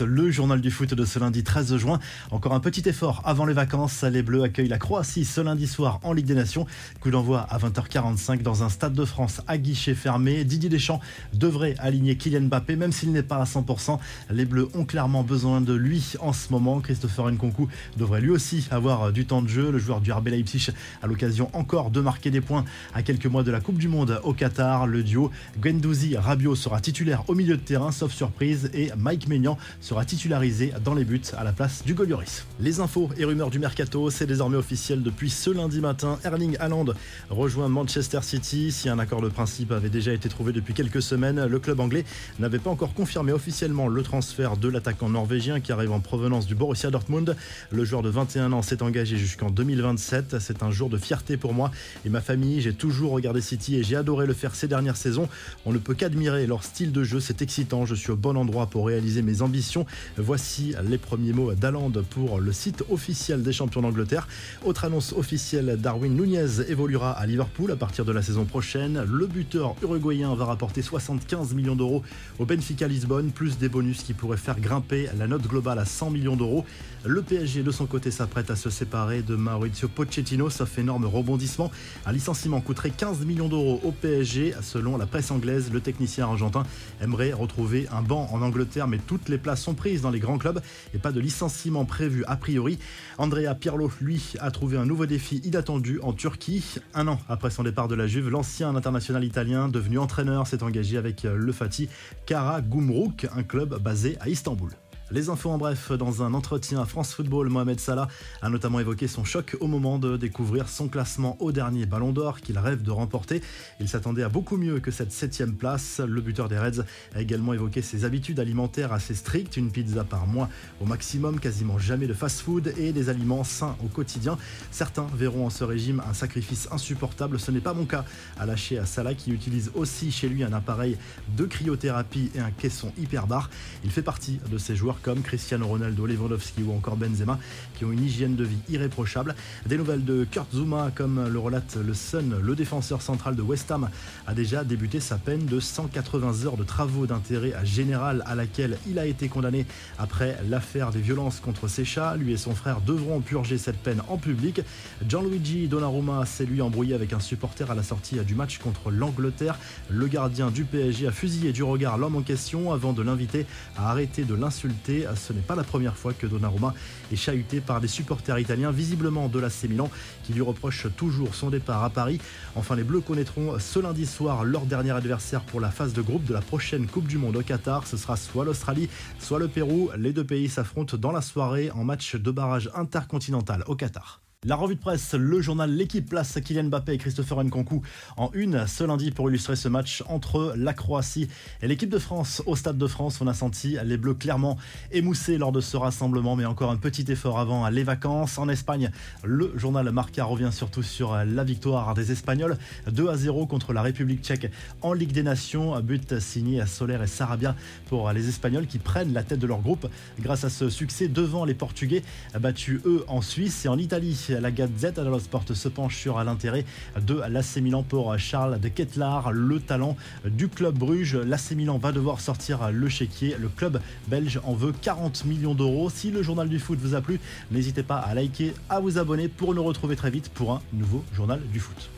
Le journal du foot de ce lundi 13 juin. Encore un petit effort avant les vacances. Les Bleus accueillent la Croatie ce lundi soir en Ligue des Nations. Coup d'envoi à 20h45 dans un stade de France à guichet fermé. Didier Deschamps devrait aligner Kylian Mbappé, même s'il n'est pas à 100%. Les Bleus ont clairement besoin de lui en ce moment. Christopher Nkunku devrait lui aussi avoir du temps de jeu. Le joueur du RB Leipzig a l'occasion encore de marquer des points à quelques mois de la Coupe du Monde au Qatar. Le duo Guendouzi Rabiot sera titulaire au milieu de terrain, sauf surprise, et Mike Maignan sera titularisé dans les buts à la place du Golioris. Les infos et rumeurs du mercato, c'est désormais officiel depuis ce lundi matin. Erling Haaland rejoint Manchester City. Si un accord de principe avait déjà été trouvé depuis quelques semaines, le club anglais n'avait pas encore confirmé officiellement le transfert de l'attaquant norvégien qui arrive en provenance du Borussia Dortmund. Le joueur de 21 ans s'est engagé jusqu'en 2027. C'est un jour de fierté pour moi et ma famille. J'ai toujours regardé City et j'ai adoré le faire ces dernières saisons. On ne peut qu'admirer leur style de jeu. C'est excitant. Je suis au bon endroit pour réaliser mes ambitions Voici les premiers mots d'Aland pour le site officiel des champions d'Angleterre. Autre annonce officielle, Darwin Nunez évoluera à Liverpool à partir de la saison prochaine. Le buteur uruguayen va rapporter 75 millions d'euros au Benfica Lisbonne, plus des bonus qui pourraient faire grimper la note globale à 100 millions d'euros. Le PSG de son côté s'apprête à se séparer de Maurizio Pochettino, sauf énorme rebondissement. Un licenciement coûterait 15 millions d'euros au PSG. Selon la presse anglaise, le technicien argentin aimerait retrouver un banc en Angleterre, mais toutes les places sont prises dans les grands clubs et pas de licenciement prévu a priori. Andrea Pirlo, lui, a trouvé un nouveau défi inattendu en Turquie. Un an après son départ de la Juve, l'ancien international italien devenu entraîneur s'est engagé avec le Fatih Karagümrük, un club basé à Istanbul. Les infos en bref, dans un entretien à France Football, Mohamed Salah a notamment évoqué son choc au moment de découvrir son classement au dernier Ballon d'Or qu'il rêve de remporter. Il s'attendait à beaucoup mieux que cette septième place. Le buteur des Reds a également évoqué ses habitudes alimentaires assez strictes, une pizza par mois au maximum, quasiment jamais de fast-food et des aliments sains au quotidien. Certains verront en ce régime un sacrifice insupportable. Ce n'est pas mon cas, a lâché à Salah qui utilise aussi chez lui un appareil de cryothérapie et un caisson hyperbar. Il fait partie de ces joueurs comme Cristiano Ronaldo, Lewandowski ou encore Benzema, qui ont une hygiène de vie irréprochable. Des nouvelles de Kurt Zuma, comme le relate le Sun, le défenseur central de West Ham a déjà débuté sa peine de 180 heures de travaux d'intérêt général à laquelle il a été condamné après l'affaire des violences contre ses chats. Lui et son frère devront purger cette peine en public. Gianluigi Donnarumma s'est lui embrouillé avec un supporter à la sortie du match contre l'Angleterre. Le gardien du PSG a fusillé du regard l'homme en question avant de l'inviter à arrêter de l'insulter ce n'est pas la première fois que Donnarumma est chahuté par des supporters italiens, visiblement de l'AC Milan, qui lui reprochent toujours son départ à Paris. Enfin, les Bleus connaîtront ce lundi soir leur dernier adversaire pour la phase de groupe de la prochaine Coupe du Monde au Qatar. Ce sera soit l'Australie, soit le Pérou. Les deux pays s'affrontent dans la soirée en match de barrage intercontinental au Qatar. La revue de presse, le journal L'équipe place Kylian Mbappé et Christopher Nkunku en une ce lundi pour illustrer ce match entre la Croatie et l'équipe de France au Stade de France. On a senti les Bleus clairement émoussés lors de ce rassemblement, mais encore un petit effort avant les vacances. En Espagne, le journal Marca revient surtout sur la victoire des Espagnols 2 à 0 contre la République tchèque en Ligue des Nations. But signé à Soler et Sarabia pour les Espagnols qui prennent la tête de leur groupe grâce à ce succès devant les Portugais battus eux en Suisse et en Italie la Gazette dello Sport se penche sur l'intérêt de l'AC Milan pour Charles de Ketlar, le talent du club Bruges. L'AC Milan va devoir sortir le chéquier. Le club belge en veut 40 millions d'euros. Si le journal du foot vous a plu, n'hésitez pas à liker, à vous abonner pour nous retrouver très vite pour un nouveau journal du foot.